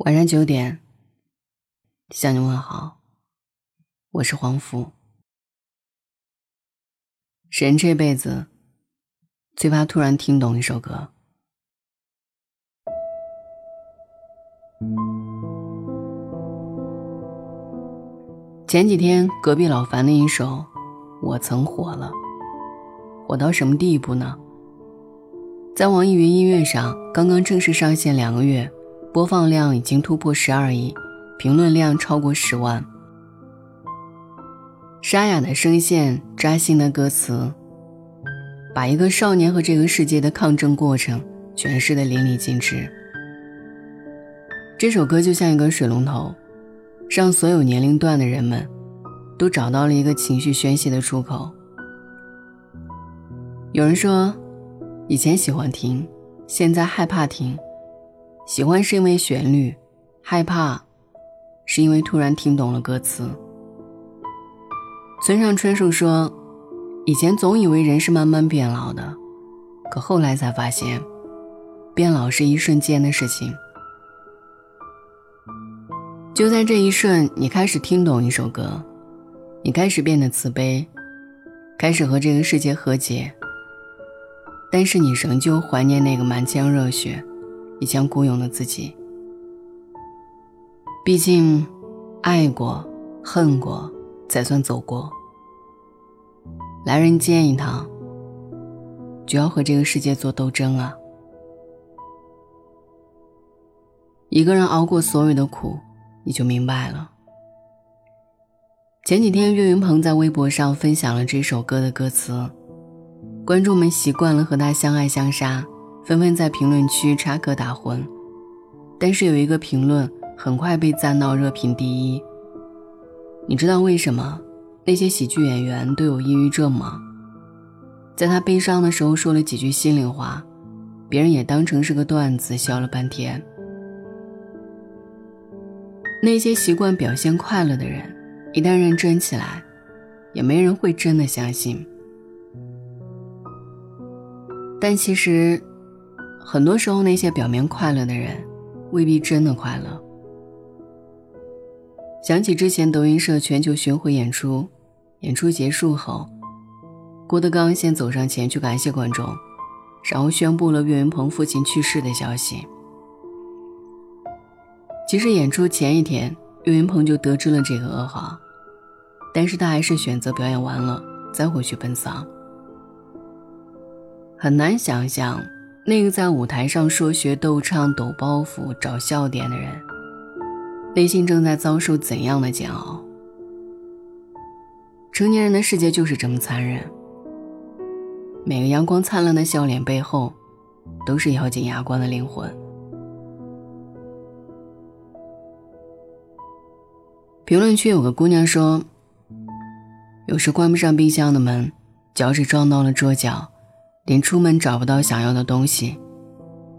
晚上九点，向你问好，我是黄福。人这辈子最怕突然听懂一首歌。前几天隔壁老樊的一首《我曾火了》，火到什么地步呢？在网易云音乐上刚刚正式上线两个月。播放量已经突破十二亿，评论量超过十万。沙哑的声线，扎心的歌词，把一个少年和这个世界的抗争过程诠释的淋漓尽致。这首歌就像一个水龙头，让所有年龄段的人们都找到了一个情绪宣泄的出口。有人说，以前喜欢听，现在害怕听。喜欢是因为旋律，害怕是因为突然听懂了歌词。村上春树说：“以前总以为人是慢慢变老的，可后来才发现，变老是一瞬间的事情。就在这一瞬，你开始听懂一首歌，你开始变得慈悲，开始和这个世界和解。但是你仍旧怀念那个满腔热血。”一腔孤勇的自己，毕竟，爱过、恨过，才算走过。来人间一趟，就要和这个世界做斗争啊！一个人熬过所有的苦，你就明白了。前几天，岳云鹏在微博上分享了这首歌的歌词，观众们习惯了和他相爱相杀。纷纷在评论区插科打诨，但是有一个评论很快被赞到热评第一。你知道为什么那些喜剧演员都有抑郁症吗？在他悲伤的时候说了几句心里话，别人也当成是个段子笑了半天。那些习惯表现快乐的人，一旦认真起来，也没人会真的相信。但其实。很多时候，那些表面快乐的人，未必真的快乐。想起之前德云社全球巡回演出，演出结束后，郭德纲先走上前去感谢观众，然后宣布了岳云鹏父亲去世的消息。其实演出前一天，岳云鹏就得知了这个噩耗，但是他还是选择表演完了再回去奔丧。很难想象。那个在舞台上说学逗唱、抖包袱、找笑点的人，内心正在遭受怎样的煎熬？成年人的世界就是这么残忍。每个阳光灿烂的笑脸背后，都是咬紧牙关的灵魂。评论区有个姑娘说：“有时关不上冰箱的门，脚趾撞到了桌角。”连出门找不到想要的东西，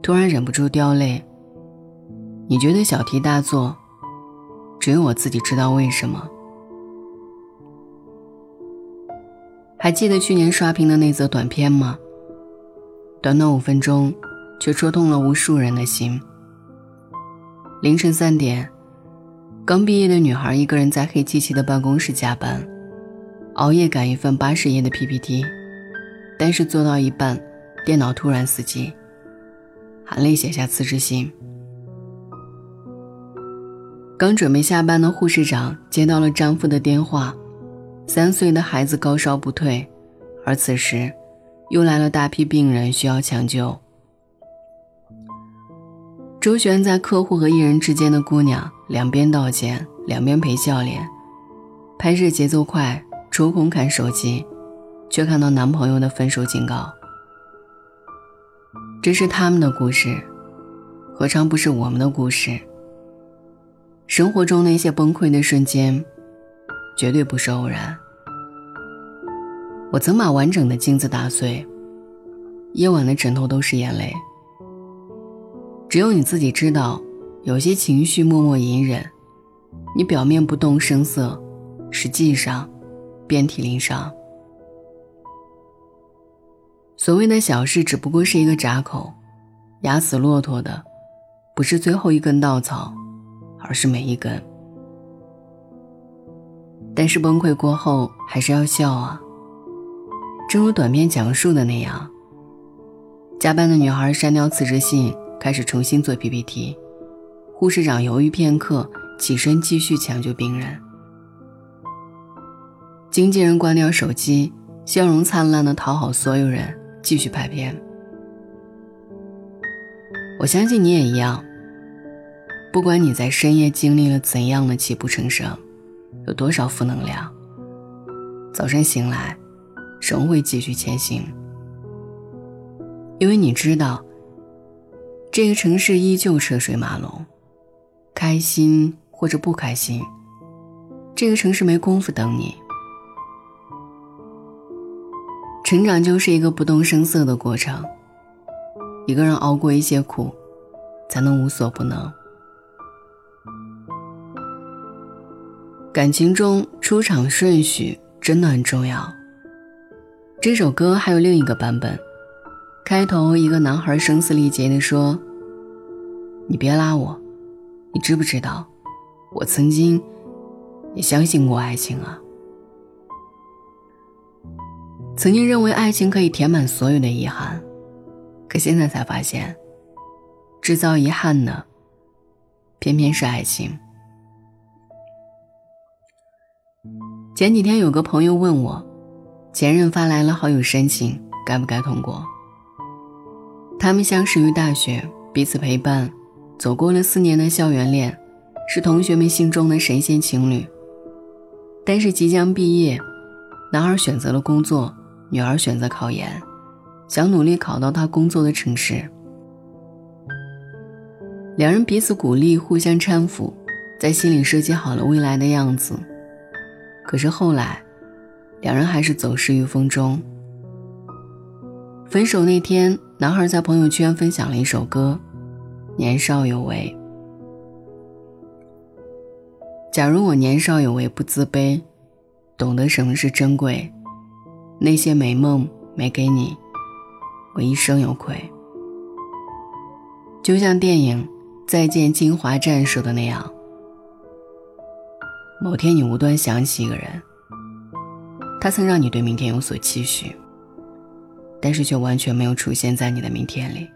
突然忍不住掉泪。你觉得小题大做，只有我自己知道为什么。还记得去年刷屏的那则短片吗？短短五分钟，却戳痛了无数人的心。凌晨三点，刚毕业的女孩一个人在黑漆漆的办公室加班，熬夜赶一份八十页的 PPT。但是做到一半，电脑突然死机，含泪写下辞职信。刚准备下班的护士长接到了丈夫的电话，三岁的孩子高烧不退，而此时，又来了大批病人需要抢救。周旋在客户和艺人之间的姑娘，两边道歉，两边陪笑脸，拍摄节奏快，抽空看手机。却看到男朋友的分手警告。这是他们的故事，何尝不是我们的故事？生活中那些崩溃的瞬间，绝对不是偶然。我曾把完整的镜子打碎，夜晚的枕头都是眼泪。只有你自己知道，有些情绪默默隐忍，你表面不动声色，实际上遍体鳞伤。所谓的小事，只不过是一个闸口，压死骆驼的，不是最后一根稻草，而是每一根。但是崩溃过后还是要笑啊。正如短片讲述的那样，加班的女孩删掉辞职信，开始重新做 PPT。护士长犹豫片刻，起身继续抢救病人。经纪人关掉手机，笑容灿烂的讨好所有人，继续拍片。我相信你也一样。不管你在深夜经历了怎样的泣不成声。有多少负能量？早晨醒来，仍会继续前行，因为你知道，这个城市依旧车水马龙，开心或者不开心，这个城市没工夫等你。成长就是一个不动声色的过程，一个人熬过一些苦，才能无所不能。感情中出场顺序真的很重要。这首歌还有另一个版本，开头一个男孩声嘶力竭地说：“你别拉我，你知不知道，我曾经也相信过爱情啊。曾经认为爱情可以填满所有的遗憾，可现在才发现，制造遗憾的偏偏是爱情。”前几天有个朋友问我，前任发来了好友申请，该不该通过？他们相识于大学，彼此陪伴，走过了四年的校园恋，是同学们心中的神仙情侣。但是即将毕业，男孩选择了工作，女儿选择考研，想努力考到他工作的城市。两人彼此鼓励，互相搀扶，在心里设计好了未来的样子。可是后来，两人还是走失于风中。分手那天，男孩在朋友圈分享了一首歌，《年少有为》。假如我年少有为，不自卑，懂得什么是珍贵，那些美梦没给你，我一生有愧。就像电影《再见金华站》说的那样。某天，你无端想起一个人，他曾让你对明天有所期许，但是却完全没有出现在你的明天里。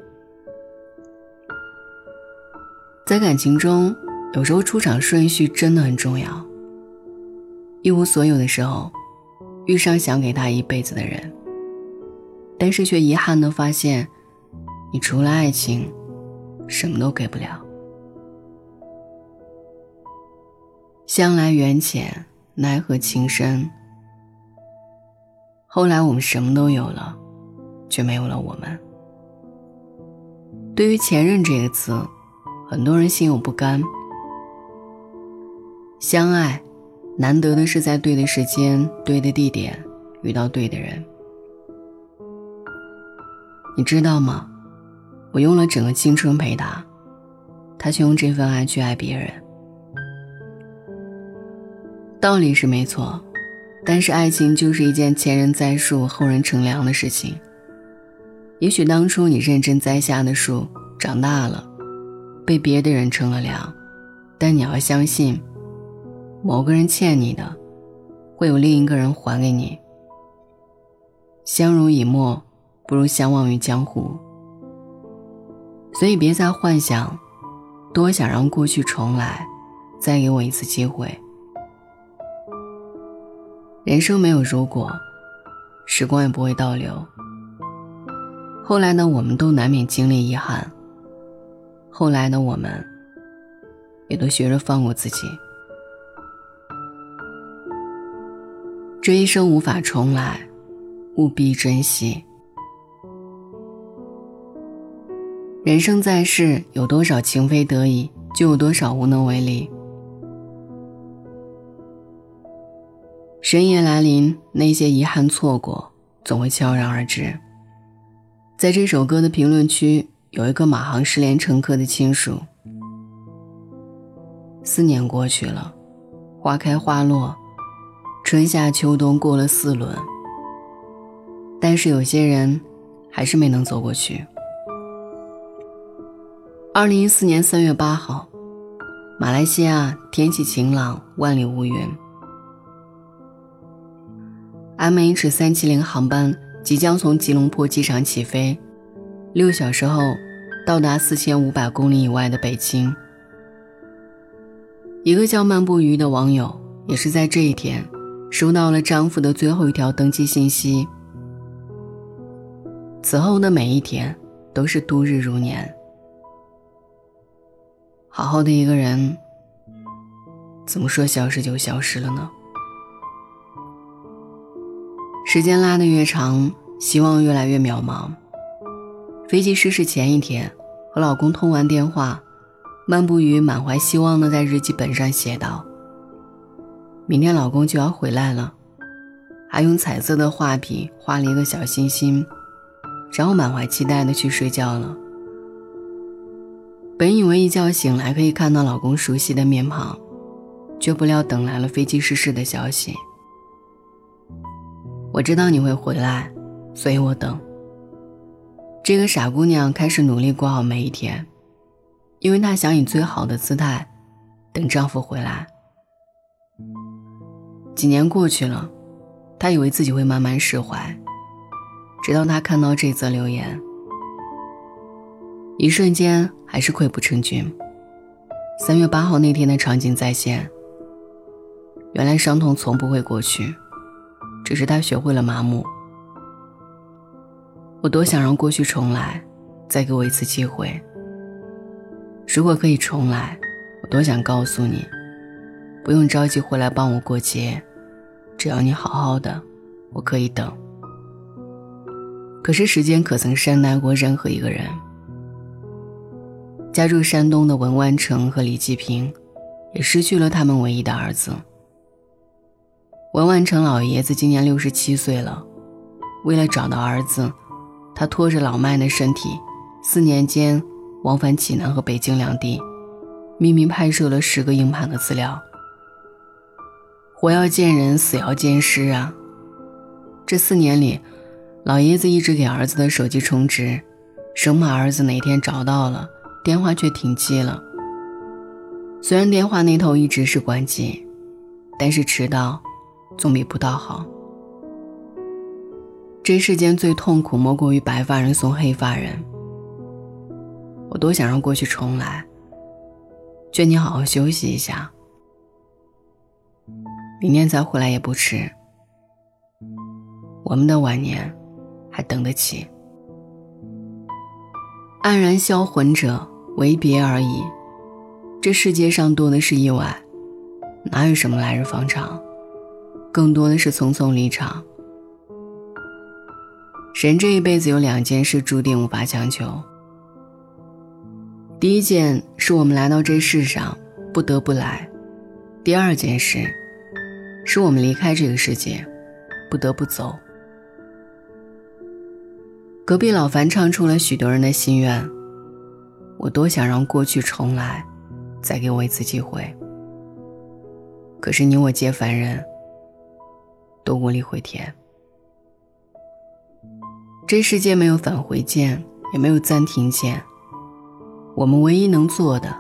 在感情中，有时候出场顺序真的很重要。一无所有的时候，遇上想给他一辈子的人，但是却遗憾的发现，你除了爱情，什么都给不了。向来缘浅，奈何情深。后来我们什么都有了，却没有了我们。对于“前任”这个词，很多人心有不甘。相爱，难得的是在对的时间、对的地点遇到对的人。你知道吗？我用了整个青春陪他，他却用这份爱去爱别人。道理是没错，但是爱情就是一件前人栽树后人乘凉的事情。也许当初你认真栽下的树长大了，被别的人乘了凉，但你要相信，某个人欠你的，会有另一个人还给你。相濡以沫，不如相忘于江湖。所以别再幻想，多想让过去重来，再给我一次机会。人生没有如果，时光也不会倒流。后来呢，我们都难免经历遗憾。后来呢，我们也都学着放过自己。这一生无法重来，务必珍惜。人生在世，有多少情非得已，就有多少无能为力。深夜来临，那些遗憾错过，总会悄然而至。在这首歌的评论区，有一个马航失联乘客的亲属。四年过去了，花开花落，春夏秋冬过了四轮，但是有些人还是没能走过去。二零一四年三月八号，马来西亚天气晴朗，万里无云。MH 三七零航班即将从吉隆坡机场起飞，六小时后到达四千五百公里以外的北京。一个叫漫步鱼的网友也是在这一天收到了丈夫的最后一条登机信息。此后的每一天都是度日如年。好好的一个人，怎么说消失就消失了呢？时间拉得越长，希望越来越渺茫。飞机失事前一天，和老公通完电话，漫步于满怀希望的在日记本上写道：“明天老公就要回来了。”还用彩色的画笔画了一个小心心，然后满怀期待的去睡觉了。本以为一觉醒来可以看到老公熟悉的面庞，却不料等来了飞机失事的消息。我知道你会回来，所以我等。这个傻姑娘开始努力过好每一天，因为她想以最好的姿态等丈夫回来。几年过去了，他以为自己会慢慢释怀，直到他看到这则留言，一瞬间还是溃不成军。三月八号那天的场景再现，原来伤痛从不会过去。只是他学会了麻木。我多想让过去重来，再给我一次机会。如果可以重来，我多想告诉你，不用着急回来帮我过节，只要你好好的，我可以等。可是时间可曾善待过任何一个人？家住山东的文万成和李继平，也失去了他们唯一的儿子。文万成老爷子今年六十七岁了，为了找到儿子，他拖着老迈的身体，四年间往返济南和北京两地，秘密拍摄了十个硬盘的资料。活要见人，死要见尸啊！这四年里，老爷子一直给儿子的手机充值，生怕儿子哪天找到了电话却停机了。虽然电话那头一直是关机，但是迟到。总比不到好。这世间最痛苦莫过于白发人送黑发人。我多想让过去重来，劝你好好休息一下，明年再回来也不迟。我们的晚年还等得起。黯然销魂者，唯别而已。这世界上多的是意外，哪有什么来日方长？更多的是匆匆离场。人这一辈子有两件事注定无法强求。第一件是我们来到这世上不得不来，第二件事是我们离开这个世界不得不走。隔壁老樊唱出了许多人的心愿，我多想让过去重来，再给我一次机会。可是你我皆凡人。都无力回天。这世界没有返回键，也没有暂停键。我们唯一能做的，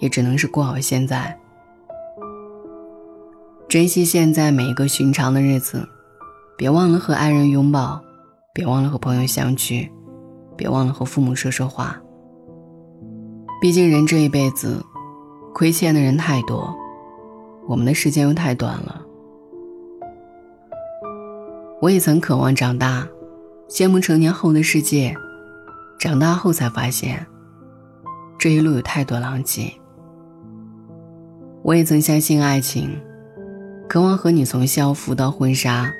也只能是过好现在，珍惜现在每一个寻常的日子。别忘了和爱人拥抱，别忘了和朋友相聚，别忘了和父母说说话。毕竟人这一辈子，亏欠的人太多，我们的时间又太短了。我也曾渴望长大，羡慕成年后的世界。长大后才发现，这一路有太多狼藉。我也曾相信爱情，渴望和你从校服到婚纱。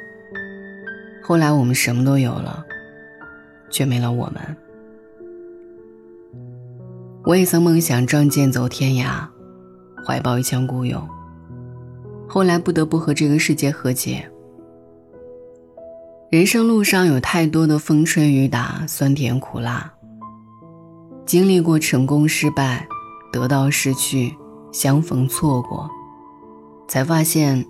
后来我们什么都有了，却没了我们。我也曾梦想仗剑走天涯，怀抱一腔孤勇。后来不得不和这个世界和解。人生路上有太多的风吹雨打、酸甜苦辣，经历过成功失败、得到失去、相逢错过，才发现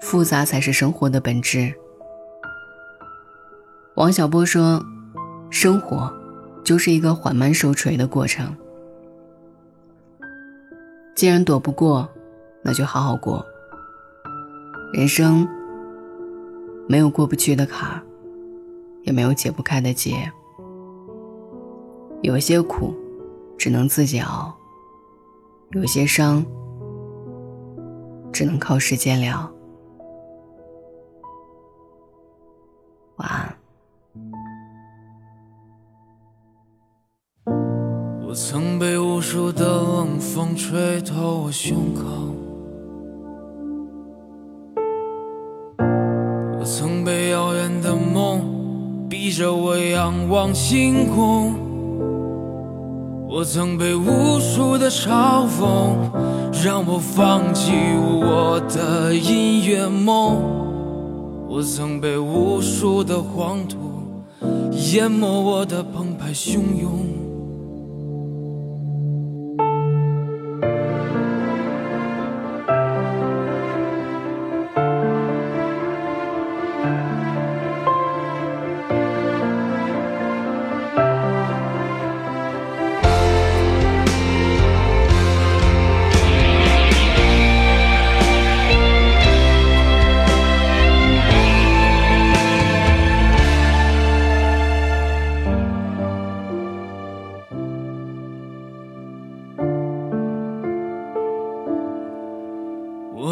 复杂才是生活的本质。王小波说：“生活就是一个缓慢受锤的过程。既然躲不过，那就好好过。人生没有过不去的坎，也没有解不开的结。有些苦，只能自己熬；有些伤，只能靠时间疗。晚安。我曾被无数的冷风吹透我胸口，我曾被遥远的梦逼着我仰望星空，我曾被无数的嘲讽让我放弃我的音乐梦，我曾被无数的黄土淹没我的澎湃汹涌。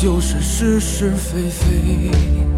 就是是是非非。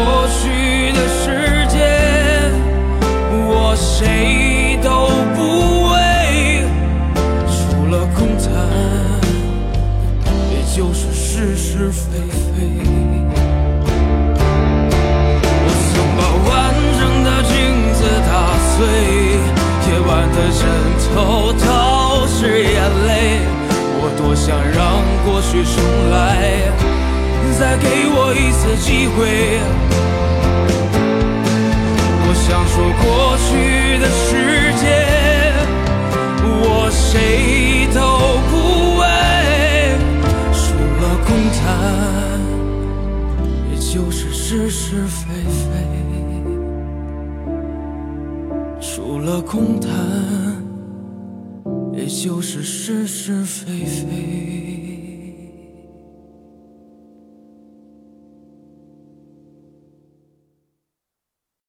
想让过去重来，再给我一次机会。我想说过去的时间，我谁都不为，除了空谈，也就是是是非非。除了空谈，也就是是是非非。